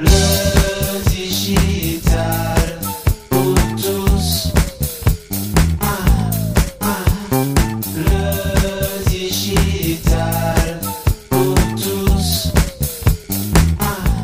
Le digital pour tous. Le digital pour tous.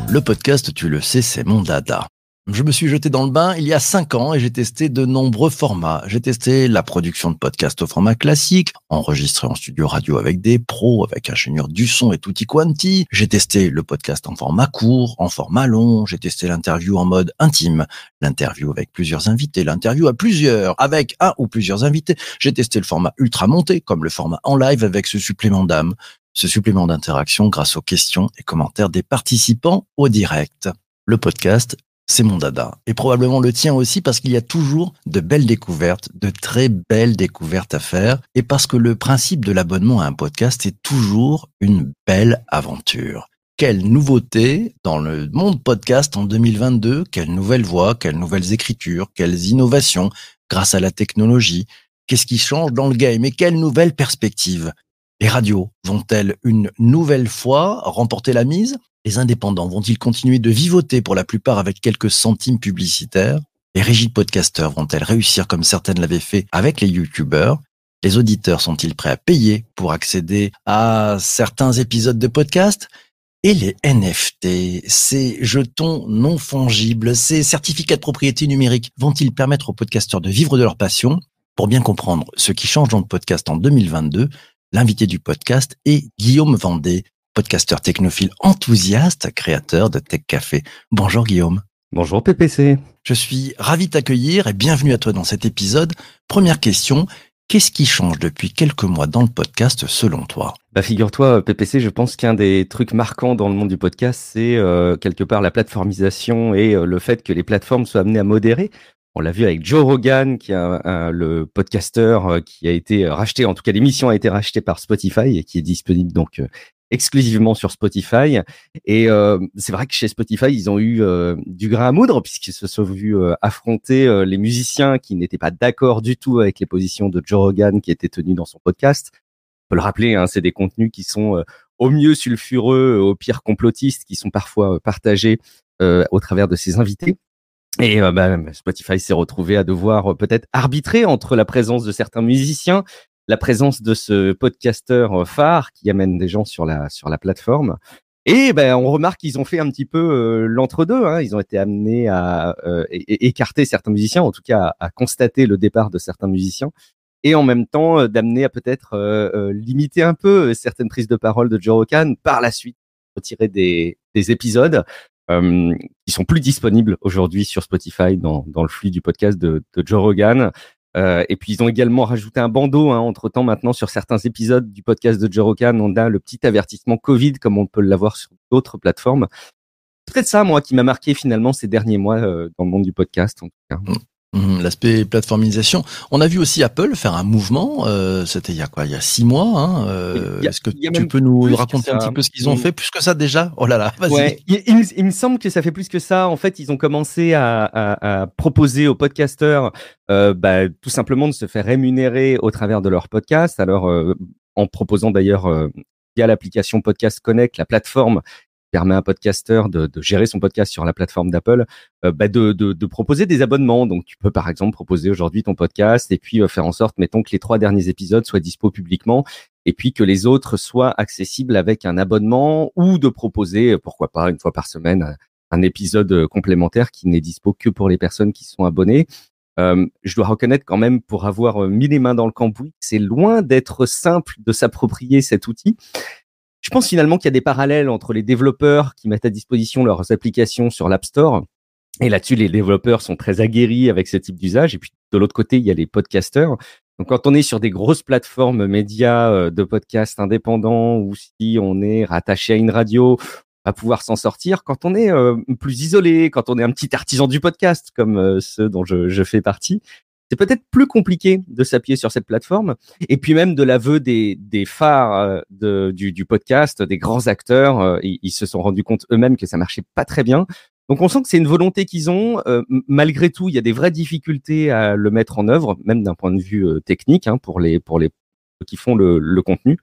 Le podcast, tu le sais, c'est mon dada. Je me suis jeté dans le bain il y a cinq ans et j'ai testé de nombreux formats. J'ai testé la production de podcasts au format classique, enregistré en studio radio avec des pros, avec ingénieur du son et tutti quanti. J'ai testé le podcast en format court, en format long. J'ai testé l'interview en mode intime, l'interview avec plusieurs invités, l'interview à plusieurs, avec un ou plusieurs invités. J'ai testé le format ultra monté, comme le format en live avec ce supplément d'âme, ce supplément d'interaction grâce aux questions et commentaires des participants au direct. Le podcast, c'est mon dada. Et probablement le tien aussi parce qu'il y a toujours de belles découvertes, de très belles découvertes à faire. Et parce que le principe de l'abonnement à un podcast est toujours une belle aventure. Quelle nouveauté dans le monde podcast en 2022, quelles nouvelles voix, quelles nouvelles écritures, quelles innovations grâce à la technologie. Qu'est-ce qui change dans le game et quelles nouvelles perspectives? Les radios vont-elles une nouvelle fois remporter la mise? Les indépendants vont-ils continuer de vivoter pour la plupart avec quelques centimes publicitaires? Les régies de podcasteurs vont-elles réussir comme certaines l'avaient fait avec les youtubeurs? Les auditeurs sont-ils prêts à payer pour accéder à certains épisodes de podcast? Et les NFT, ces jetons non fongibles, ces certificats de propriété numérique, vont-ils permettre aux podcasteurs de vivre de leur passion? Pour bien comprendre ce qui change dans le podcast en 2022, l'invité du podcast est Guillaume Vendée, podcasteur technophile enthousiaste, créateur de Tech Café. Bonjour Guillaume. Bonjour PPC. Je suis ravi de t'accueillir et bienvenue à toi dans cet épisode. Première question, qu'est-ce qui change depuis quelques mois dans le podcast selon toi? Bah figure-toi, PPC, je pense qu'un des trucs marquants dans le monde du podcast, c'est euh, quelque part la plateformisation et euh, le fait que les plateformes soient amenées à modérer. On l'a vu avec Joe Rogan, qui est le podcasteur euh, qui a été racheté, en tout cas l'émission a été rachetée par Spotify et qui est disponible donc exclusivement sur Spotify. Et euh, c'est vrai que chez Spotify, ils ont eu euh, du grain à moudre puisqu'ils se sont vus euh, affronter les musiciens qui n'étaient pas d'accord du tout avec les positions de Joe Rogan qui étaient tenues dans son podcast. On peut le rappeler, hein, c'est des contenus qui sont au mieux sulfureux, au pire complotistes, qui sont parfois partagés au travers de ses invités. Et bah, Spotify s'est retrouvé à devoir peut-être arbitrer entre la présence de certains musiciens la présence de ce podcasteur euh, phare qui amène des gens sur la sur la plateforme. Et ben, on remarque qu'ils ont fait un petit peu euh, l'entre-deux. Hein. Ils ont été amenés à euh, écarter certains musiciens, en tout cas à, constater le départ de certains musiciens, et en même temps d'amener à peut-être limiter un peu certaines prises de parole de Joe Rogan par la suite, retirer des, des épisodes qui sont plus disponibles aujourd'hui sur Spotify dans, dans le flux du podcast de, de Joe Rogan. Euh, et puis ils ont également rajouté un bandeau. Hein, entre temps, maintenant sur certains épisodes du podcast de Jerokan, on a le petit avertissement Covid comme on peut l'avoir sur d'autres plateformes. Peut-être ça, moi, qui m'a marqué finalement ces derniers mois euh, dans le monde du podcast. En tout cas. Mhm, l'aspect plateformisation. On a vu aussi Apple faire un mouvement. Euh, C'était il y a quoi Il y a six mois. Hein, euh, Est-ce que tu peux nous raconter un petit peu ce qu'ils ont mm. fait plus que ça déjà? Oh là là, vas-y. Ouais, il, il, me semble que ça fait plus que ça. En fait, ils ont commencé à, à, à proposer aux podcasteurs, euh, bah, tout simplement de se faire rémunérer au travers de leur podcast. Alors, euh, en proposant d'ailleurs via l'application Podcast Connect, la plateforme permet à un podcasteur de, gérer son podcast sur la plateforme d'Apple, euh, bah de, proposer des abonnements. Donc, tu peux par exemple proposer aujourd'hui ton podcast et puis euh, faire en sorte, mettons, que les trois derniers épisodes soient dispo publiquement et puis que les autres soient accessibles avec un abonnement ou de proposer, euh, pourquoi pas, une fois par semaine, un épisode complémentaire qui n'est dispo que pour les personnes qui sont abonnées. Je dois reconnaître quand même, pour avoir mis les mains dans le cambouis, c'est loin d'être simple de s'approprier cet outil. Je pense finalement qu'il y a des parallèles entre les développeurs qui mettent à disposition leurs applications sur l'App Store. Et là-dessus, les développeurs sont très aguerris avec ce type d'usage. Et puis, de l'autre côté, il y a les podcasteurs. Donc, quand on est sur des grosses plateformes médias euh, de podcasts indépendants ou si on est rattaché à une radio, on va pouvoir s'en sortir. Quand on est euh, plus isolé, quand on est un petit artisan du podcast, comme euh, ceux dont je fais partie, c'est peut-être plus compliqué de s'appuyer sur cette plateforme. Et puis même de l'aveu des, des phares euh, du, du, podcast, des grands acteurs, euh, ils, se sont rendus compte eux-mêmes que ça marchait pas très bien. Donc on sent que c'est une volonté qu'ils ont. Euh, malgré tout, il y a des vraies difficultés à le mettre en œuvre, même d'un point de vue technique hein, pour les pour les qui font le, le contenu.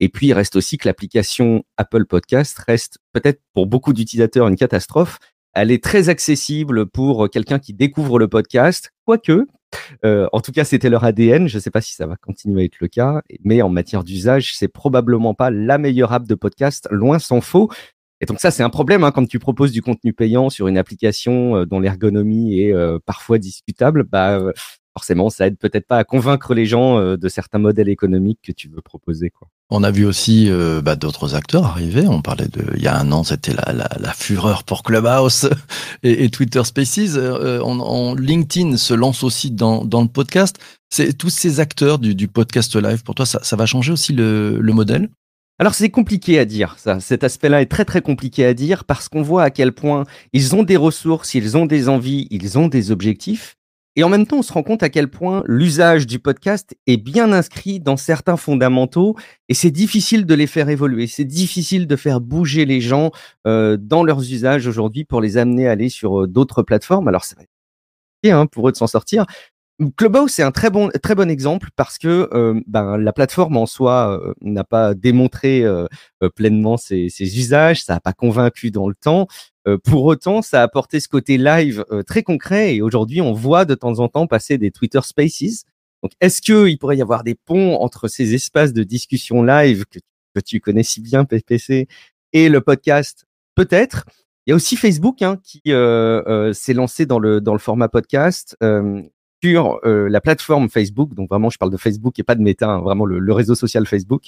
Et puis il reste aussi que l'application Apple Podcast reste peut-être pour beaucoup d'utilisateurs une catastrophe Elle est très accessible pour quelqu'un qui découvre le podcast, quoique. Euh, en tout cas, c'était leur ADN. Je ne sais pas si ça va continuer à être le cas, mais en matière d'usage, c'est probablement pas la meilleure app de podcast, loin s'en faut. Et donc ça, c'est un problème hein, quand tu proposes du contenu payant sur une application euh, dont l'ergonomie est euh, parfois discutable. Bah, forcément, ça aide peut-être pas à convaincre les gens euh, de certains modèles économiques que tu veux proposer. Quoi. On a vu aussi euh, bah, d'autres acteurs arriver. On parlait de, il y a un an, c'était la, la, la fureur pour Clubhouse et, et Twitter Spaces. Euh, on, on- LinkedIn se lance aussi dans, dans le podcast. C'est tous ces acteurs du, du podcast live. Pour toi, ça, ça va changer aussi le, le modèle? Alors c'est compliqué à dire, ça. Cet aspect-là est très très compliqué à dire parce qu'on voit à quel point ils ont des ressources, ils ont des envies, ils ont des objectifs. Et en même temps, on se rend compte à quel point l'usage du podcast est bien inscrit dans certains fondamentaux et c'est difficile de les faire évoluer. C'est difficile de faire bouger les gens euh, dans leurs usages aujourd'hui pour les amener à aller sur euh, d'autres plateformes. Alors ça va être hein, pour eux de s'en sortir. Clubhouse, c'est un très bon, très bon exemple parce que euh, ben, la plateforme en soi euh, n'a pas démontré euh, pleinement ses, ses usages, ça n'a pas convaincu dans le temps. Euh, pour autant, ça a apporté ce côté live euh, très concret et aujourd'hui, on voit de temps en temps passer des Twitter Spaces. Donc, est-ce qu'il pourrait y avoir des ponts entre ces espaces de discussion live que, tu connais si bien, PPC, et le podcast? Peut-être. Il y a aussi Facebook hein, qui euh, s'est lancé dans le, dans le format podcast. Sur euh, la plateforme Facebook, donc vraiment je parle de Facebook et pas de Meta, hein, vraiment le, le réseau social Facebook.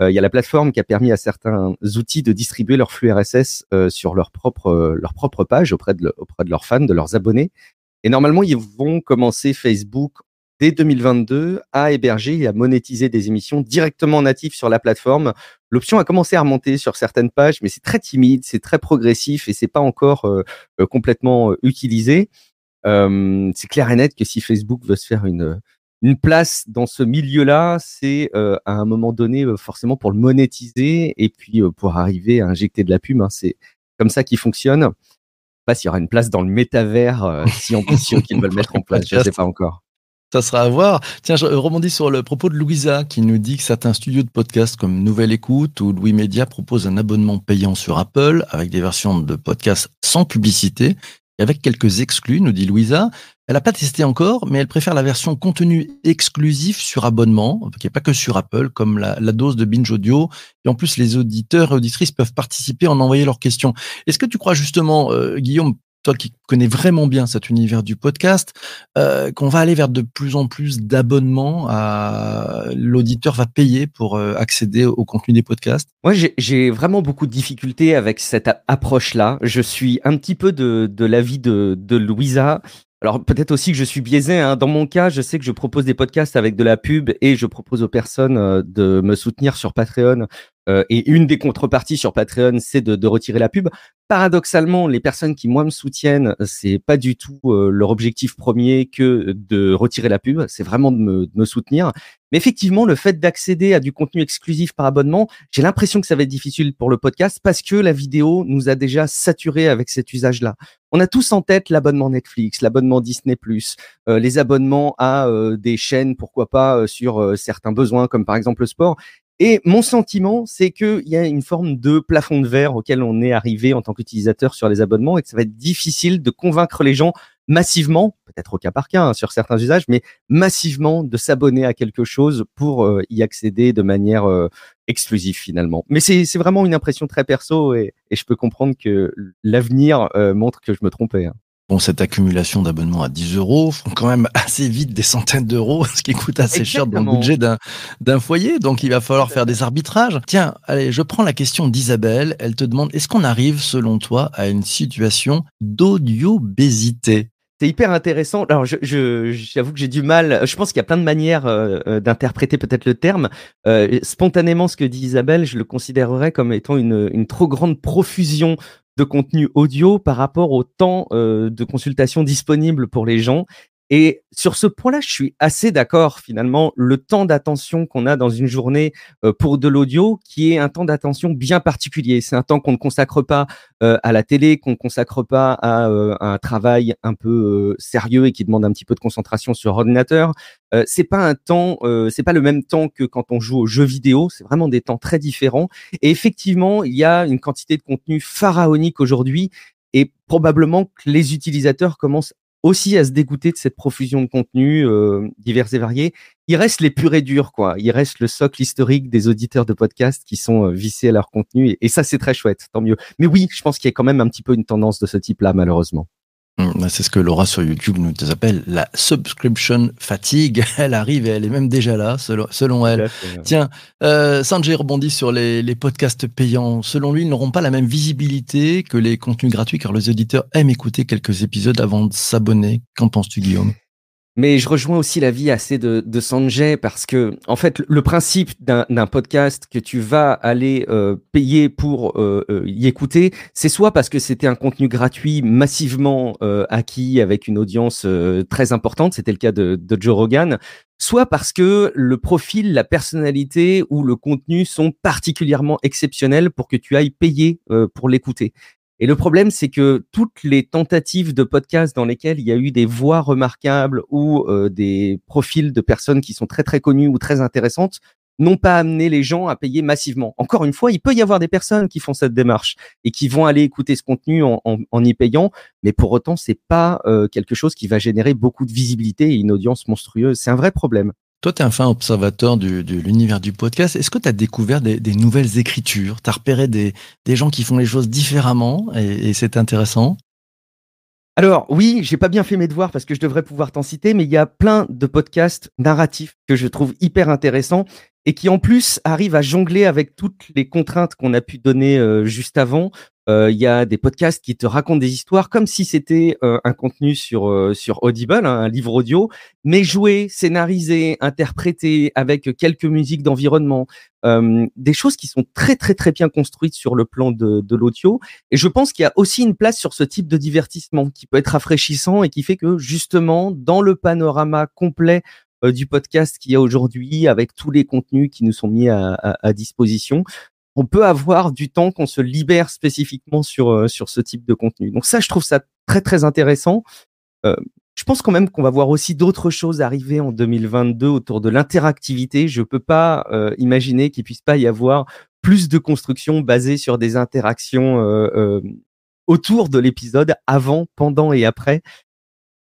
Euh, Il y a la plateforme qui a permis à certains outils de distribuer leur flux RSS euh, sur leur propre euh, leur propre page auprès de auprès de leurs fans, de leurs abonnés. Et normalement, ils vont commencer Facebook dès 2022 à héberger et à monétiser des émissions directement natives sur la plateforme. L'option a commencé à remonter sur certaines pages, mais c'est très timide, c'est très progressif et c'est pas encore euh, complètement utilisé. Euh, c'est clair et net que si Facebook veut se faire une une place dans ce milieu-là, c'est euh, à un moment donné euh, forcément pour le monétiser et puis euh, pour arriver à injecter de la pub. hein. c'est comme ça qu'il fonctionne. Pas s'il y aura une place dans le métavers, euh, si ambitieux qu'ils veulent mettre en place, je sais pas encore. Ça sera à voir. Tiens, je rebondis sur le propos de Louisa qui nous dit que certains studios de podcast comme Nouvelle Écoute ou Louis Média proposent un abonnement payant sur Apple avec des versions de podcast sans publicité avec quelques exclus, nous dit Louisa. Elle n'a pas testé encore, mais elle préfère la version contenu exclusif sur abonnement, qui n'est pas que sur Apple, comme la, dose de Binge Audio. Et en plus, les auditeurs et auditrices peuvent participer en envoyer leurs questions. Est-ce que tu crois justement, euh, Guillaume, toi qui connais vraiment bien cet univers du podcast, euh, qu'on va aller vers de plus en plus d'abonnements. à- L'auditeur va payer pour euh, accéder au contenu des podcasts. Moi, j'ai- vraiment beaucoup de difficultés avec cette approche-là. Je suis un petit peu de, de l'avis de, de Louisa. Alors peut-être aussi que je suis biaisé. hein. Dans mon cas, je sais que je propose des podcasts avec de la pub et je propose aux personnes euh, de me soutenir sur Patreon. Euh, et une des contreparties sur Patreon, c'est de, de retirer la pub. Paradoxalement, les personnes qui moi me soutiennent, c'est pas du tout euh, leur objectif premier que de retirer la pub. C'est vraiment de me, de me soutenir. Mais effectivement, le fait d'accéder à du contenu exclusif par abonnement, j'ai l'impression que ça va être difficile pour le podcast parce que la vidéo nous a déjà saturé avec cet usage-là. On a tous en tête l'abonnement Netflix, l'abonnement Disney+, euh, les abonnements à euh, des chaînes, pourquoi pas, sur certains besoins, comme par exemple le sport. Et mon sentiment, c'est qu'il y a une forme de plafond de verre auquel on est arrivé en tant qu'utilisateur sur les abonnements et que ça va être difficile de convaincre les gens massivement, peut-être au cas par cas hein, sur certains usages, mais massivement de s'abonner à quelque chose pour euh, y accéder de manière euh, exclusive finalement. Mais c'est vraiment une impression très perso et, et je peux comprendre que l'avenir euh, montre que je me trompais. hein. Bon, cette accumulation d'abonnements à 10 euros font quand même assez vite des centaines d'euros, ce qui coûte assez cher dans le budget d'un foyer. Donc, il va falloir faire des arbitrages. Tiens, allez, je prends la question d'Isabelle. Elle te demande, est-ce qu'on arrive, selon toi, à une situation d'audio-bésité? C'est hyper intéressant. Alors, je, je- j'avoue que j'ai du mal. Je pense qu'il y a plein de manières euh, euh, d'interpréter peut-être le terme. Euh, spontanément, ce que dit Isabelle, je le considérerais comme étant une, une trop grande profusion de contenu audio par rapport au temps euh, de consultation disponible pour les gens. Et sur ce point-là, je suis assez d'accord finalement. Le temps d'attention qu'on a dans une journée euh, pour de l'audio, qui est un temps d'attention bien particulier. C'est un temps qu'on ne consacre pas euh, à la télé, qu'on ne consacre pas à, euh, un travail un peu euh, sérieux et qui demande un petit peu de concentration sur ordinateur. Euh, c'est pas un temps, euh, c'est pas le même temps que quand on joue aux jeux vidéo. C'est vraiment des temps très différents. Et effectivement, il y a une quantité de contenu pharaonique aujourd'hui et probablement que les utilisateurs commencent aussi à se dégoûter de cette profusion de contenus euh, divers et variés. Il reste les purs et durs, quoi. Il reste le socle historique des auditeurs de podcasts qui sont euh, vissés à leur contenu. Et, et ça, c'est très chouette, tant mieux. Mais oui, je pense qu'il y a quand même un petit peu une tendance de ce type-là, malheureusement. Hum, C'est ce que Laura sur YouTube nous appelle la subscription fatigue. Elle arrive et elle est même déjà là, selon, selon elle. Tiens, euh, Sanjay rebondit sur les, les podcasts payants. Selon lui, ils n'auront pas la même visibilité que les contenus gratuits car les auditeurs aiment écouter quelques épisodes avant de s'abonner. Qu'en penses-tu, Guillaume? Mais je rejoins aussi l'avis assez de, de Sanjay parce que, en fait, le principe d'un podcast que tu vas aller euh, payer pour euh, euh, y écouter, c'est soit parce que c'était un contenu gratuit massivement acquis avec une audience très importante, c'était le cas de, Joe Rogan, soit parce que le profil, la personnalité ou le contenu sont particulièrement exceptionnels pour que tu ailles payer pour l'écouter. Et le problème, c'est que toutes les tentatives de podcasts dans lesquelles il y a eu des voix remarquables ou euh, des profils de personnes qui sont très très connues ou très intéressantes n'ont pas amené les gens à payer massivement. Encore une fois, il peut y avoir des personnes qui font cette démarche et qui vont aller écouter ce contenu en, y payant, mais pour autant, c'est pas euh, quelque chose qui va générer beaucoup de visibilité et une audience monstrueuse. C'est un vrai problème. Toi, tu es un fin observateur du- de l'univers du podcast. Est-ce que tu as découvert des, des nouvelles écritures? Tu as repéré des, des gens qui font les choses différemment et, et c'est intéressant? Alors oui, j'ai pas bien fait mes devoirs parce que je devrais pouvoir t'en citer, mais il y a plein de podcasts narratifs que je trouve hyper intéressants et qui en plus arrivent à jongler avec toutes les contraintes qu'on a pu donner euh, juste avant. Euh, Il y a des podcasts qui te racontent des histoires comme si c'était euh, un contenu sur euh, sur Audible, hein, un livre audio, mais joué, scénarisé, interprété avec quelques musiques d'environnement, des choses qui sont très très très bien construites sur le plan de, de l'audio. Et je pense qu'il y a aussi une place sur ce type de divertissement qui peut être rafraîchissant et qui fait que justement, dans le panorama complet du podcast qu'il y a aujourd'hui, avec tous les contenus qui nous sont mis à, à- à disposition, on peut avoir du temps qu'on se libère spécifiquement sur, euh, sur ce type de contenu. Donc ça, je trouve ça très très intéressant. Euh, je pense quand même qu'on va voir aussi d'autres choses arriver en 2022 autour de l'interactivité. Je peux pas euh, imaginer qu'il puisse pas y avoir plus de construction basée sur des interactions autour de l'épisode, avant, pendant et après.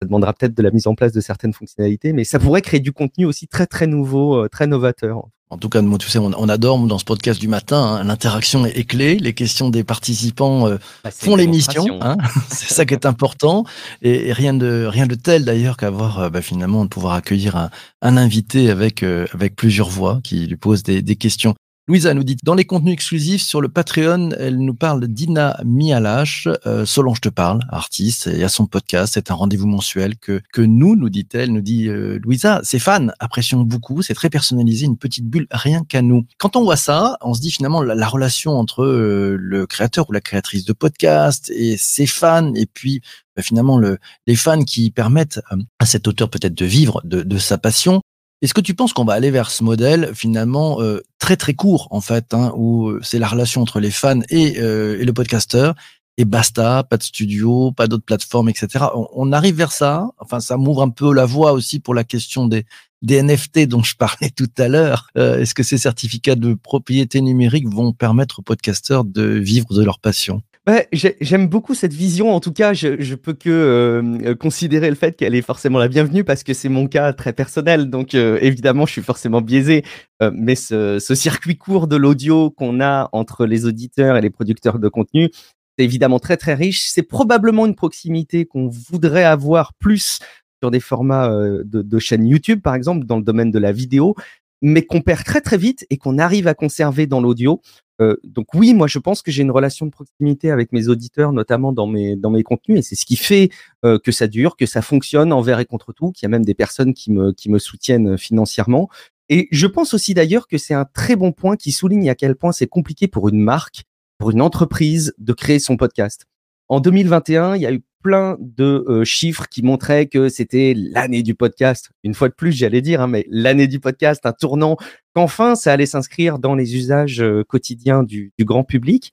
Ça demandera peut-être de la mise en place de certaines fonctionnalités, mais ça pourrait créer du contenu aussi très très nouveau, euh, très novateur. En tout cas, tu sais, on, on adore dans ce podcast du matin, hein, l'interaction est, clé, les questions des participants euh, font l'émission, hein, c'est ça qui est important, et, et rien de rien de tel d'ailleurs qu'avoir euh, bah, finalement de pouvoir accueillir un, un invité avec euh, avec plusieurs voix qui lui posent des, des questions. Louisa nous dit dans les contenus exclusifs sur le Patreon, elle nous parle d'Ina Mialache. Euh, Solange te parle, artiste, et à son podcast. C'est un rendez-vous mensuel que que nous, nous dit-elle, nous dit euh, Louisa. Ses fans apprécions beaucoup. C'est très personnalisé, une petite bulle rien qu'à nous. Quand on voit ça, on se dit finalement la, la relation entre euh, le créateur ou la créatrice de podcast et ses fans, et puis bah, finalement le, les fans qui permettent euh, à cet auteur peut-être de vivre de, de sa passion. Est-ce que tu penses qu'on va aller vers ce modèle finalement euh, très très court en fait, hein, où c'est la relation entre les fans et, euh, et le podcasteur et basta, pas de studio, pas d'autres plateformes, etc. On, arrive vers ça. Enfin, ça m'ouvre un peu la voie aussi pour la question des, des NFT dont je parlais tout à l'heure. Euh, Est-ce que ces certificats de propriété numérique vont permettre aux podcasteurs de vivre de leur passion? Ouais, J'aime beaucoup cette vision. En tout cas, je, peux que euh, considérer le fait qu'elle est forcément la bienvenue parce que c'est mon cas très personnel. Donc, euh, évidemment, je suis forcément biaisé. Euh, mais ce, circuit court de l'audio qu'on a entre les auditeurs et les producteurs de contenu, c'est évidemment très très riche. C'est probablement une proximité qu'on voudrait avoir plus sur des formats de, de chaînes YouTube, par exemple, dans le domaine de la vidéo, mais qu'on perd très très vite et qu'on arrive à conserver dans l'audio. Euh, donc oui, moi je pense que j'ai une relation de proximité avec mes auditeurs, notamment dans mes dans mes contenus, et c'est ce qui fait euh, que ça dure, que ça fonctionne envers et contre tout, qu'il y a même des personnes qui me qui me soutiennent financièrement. Et je pense aussi d'ailleurs que c'est un très bon point qui souligne à quel point c'est compliqué pour une marque, pour une entreprise de créer son podcast. En 2021, il y a eu plein de euh, chiffres qui montraient que c'était l'année du podcast. Une fois de plus, j'allais dire, hein, mais l'année du podcast, un tournant, qu'enfin ça allait s'inscrire dans les usages euh, quotidiens du, du, grand public.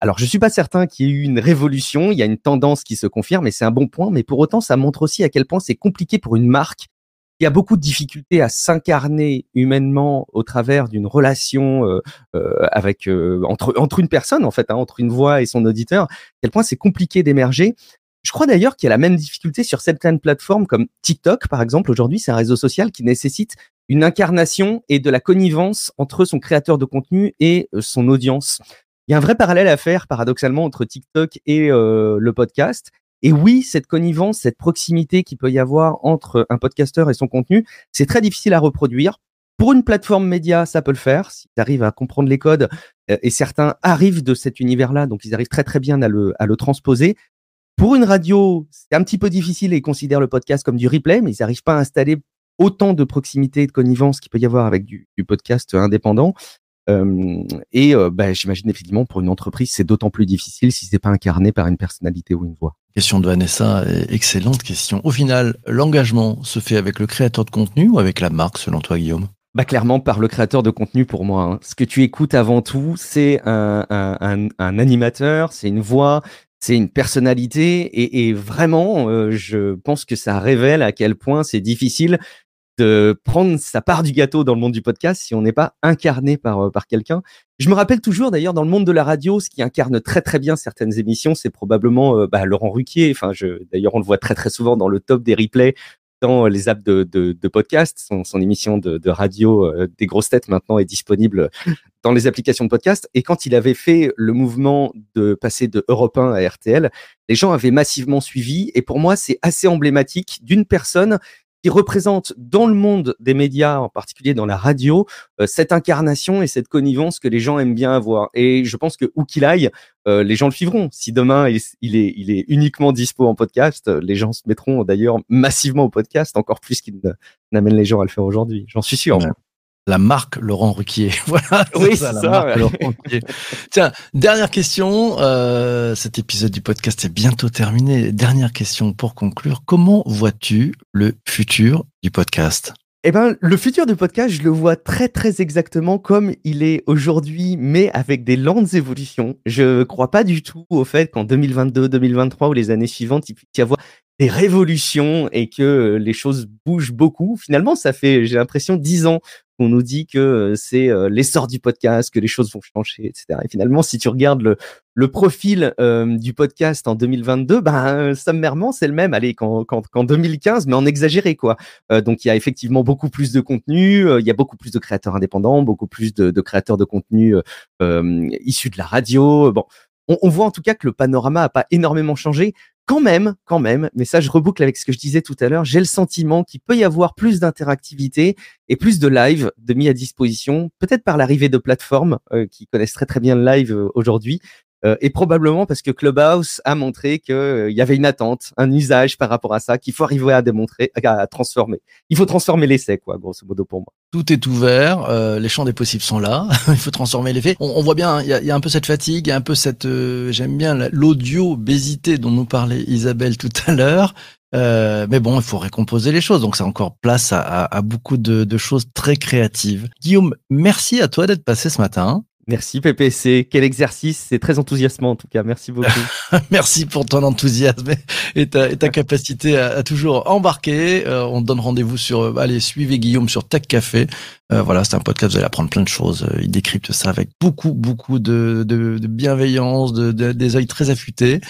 Alors, je suis pas certain qu'il y ait eu une révolution. Il y a une tendance qui se confirme, et c'est un bon point. Mais pour autant, ça montre aussi à quel point c'est compliqué pour une marque qui a beaucoup de difficultés à s'incarner humainement au travers d'une relation euh, euh, avec euh, entre entre une personne en fait, hein, entre une voix et son auditeur. À quel point c'est compliqué d'émerger. Je crois d'ailleurs qu'il y a la même difficulté sur certaines plateformes comme TikTok, par exemple. Aujourd'hui, c'est un réseau social qui nécessite une incarnation et de la connivence entre son créateur de contenu et son audience. Il y a un vrai parallèle à faire, paradoxalement, entre TikTok et le podcast. Et oui, cette connivence, cette proximité qu'il peut y avoir entre un podcasteur et son contenu, c'est très difficile à reproduire. Pour une plateforme média, ça peut le faire, si tu arrives à comprendre les codes, euh, et certains arrivent de cet univers-là, donc ils arrivent très très bien à le, à le transposer. Pour une radio, c'est un petit peu difficile et ils considèrent le podcast comme du replay, mais ils n'arrivent pas à installer autant de proximité et de connivence qu'il peut y avoir avec du, du podcast indépendant. Euh, et euh, bah, j'imagine effectivement pour une entreprise, c'est d'autant plus difficile si c'est pas incarné par une personnalité ou une voix. Question de Vanessa, excellente question. Au final, l'engagement se fait avec le créateur de contenu ou avec la marque, selon toi, Guillaume? Bah clairement par le créateur de contenu pour moi. Hein. Ce que tu écoutes avant tout, c'est un, un, un, un, animateur, c'est une voix, c'est une personnalité et, et vraiment, euh, je pense que ça révèle à quel point c'est difficile de prendre sa part du gâteau dans le monde du podcast si on n'est pas incarné par, euh, par quelqu'un. Je me rappelle toujours d'ailleurs dans le monde de la radio, ce qui incarne très très bien certaines émissions, c'est probablement euh, bah, Laurent Ruquier. Enfin, d'ailleurs, on le voit très très souvent dans le top des replays dans les apps de, podcast. Son, émission de, radio euh, des grosses têtes maintenant est disponible dans les applications de podcast. Et quand il avait fait le mouvement de passer de Europe 1 à RTL, les gens avaient massivement suivi. Et pour moi, c'est assez emblématique d'une personne qui représente dans le monde des médias, en particulier dans la radio, euh, cette incarnation et cette connivence que les gens aiment bien avoir. Et je pense que où qu'il aille, euh, les gens le suivront. Si demain il est, il est uniquement dispo en podcast, les gens se mettront d'ailleurs massivement au podcast, encore plus qu'ils n'amènent les gens à le faire aujourd'hui. J'en suis sûr la marque Laurent Ruquier. voilà. Oui, ça, la marque Laurent Ruquier. Tiens, dernière question. Euh, cet épisode du podcast est bientôt terminé. Dernière question pour conclure. Comment vois-tu le futur du podcast? Eh ben, le futur du podcast, je le vois très très exactement comme il est aujourd'hui, mais avec des lentes évolutions. Je crois pas du tout au fait qu'en 2022, 2023 ou les années suivantes, il puisse y avoir des révolutions et que les choses bougent beaucoup. Finalement, ça fait, j'ai l'impression, dix ans qu'on nous dit que euh, c'est euh, l'essor du podcast, que les choses vont changer, etc. Et finalement, si tu regardes le, profil euh, du podcast en 2022, ben sommairement c'est le même, allez, qu'en, qu'en, 2015, mais en exagéré quoi. donc il y a effectivement beaucoup plus de contenu, il y a beaucoup plus de créateurs indépendants, beaucoup plus de, créateurs de contenu issus de la radio. On, voit en tout cas que le panorama a pas énormément changé quand même, quand même, mais ça je reboucle avec ce que je disais tout à l'heure, j'ai le sentiment qu'il peut y avoir plus d'interactivité et plus de live de mis à disposition, peut-être par l'arrivée de plateformes euh, qui connaissent très très bien le live euh, aujourd'hui, euh, et probablement parce que Clubhouse a montré qu'il y avait une attente, un usage par rapport à ça qu'il faut arriver à démontrer, à, transformer. Il faut transformer l'essai, quoi, grosso modo pour moi. Tout est ouvert, euh, les champs des possibles sont là. il faut transformer les faits. On, voit bien, il y, a, un peu cette fatigue, il y a un peu cette, j'aime bien l'audio bésité dont nous parlait Isabelle tout à l'heure. mais bon, il faut récomposer les choses. Donc, c'est encore place à, beaucoup de, de, choses très créatives. Guillaume, merci à toi d'être passé ce matin. Merci PPC, quel exercice, c'est très enthousiasmant en tout cas, merci beaucoup. merci pour ton enthousiasme et ta, capacité à, toujours embarquer. Euh, on donne rendez-vous sur, euh, allez, suivez Guillaume sur Tech Café. Euh, voilà, c'est un podcast, vous allez apprendre plein de choses. Il décrypte ça avec beaucoup, beaucoup de, de, de bienveillance, de, de, des œils très affûtés.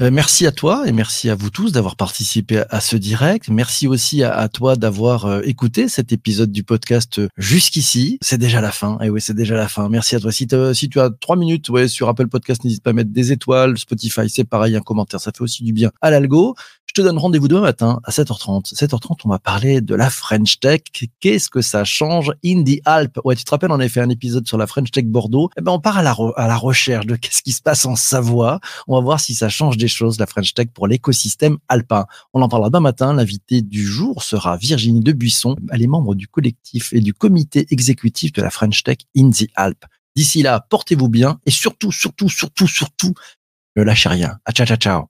Euh, merci à toi et merci à vous tous d'avoir participé à ce direct. Merci aussi à, toi d'avoir euh, écouté cet épisode du podcast euh, jusqu'ici. C'est déjà la fin. Et eh oui, c'est déjà la fin. Merci à toi. Si, si tu as trois minutes ouais, sur Apple Podcast, n'hésite pas à mettre des étoiles. Spotify, c'est pareil, un commentaire, ça fait aussi du bien à l'algo. Je te donne rendez-vous demain matin à 7h30. 7h30, on va parler de la French Tech. Qu'est-ce que ça change in the Alpes Ouais, tu te rappelles, on avait fait un épisode sur la French Tech Bordeaux. Eh ben, on part à la, à la recherche de qu'est-ce qui se passe en Savoie. On va voir si ça change des choses, la French Tech, pour l'écosystème alpin. On en parlera demain matin. L'invité du jour sera Virginie Debuisson. Elle est membre du collectif et du comité exécutif de la French Tech in the Alpes. D'ici là, portez-vous bien et surtout, surtout, surtout, surtout, ne lâchez rien. À ciao, ciao, ciao.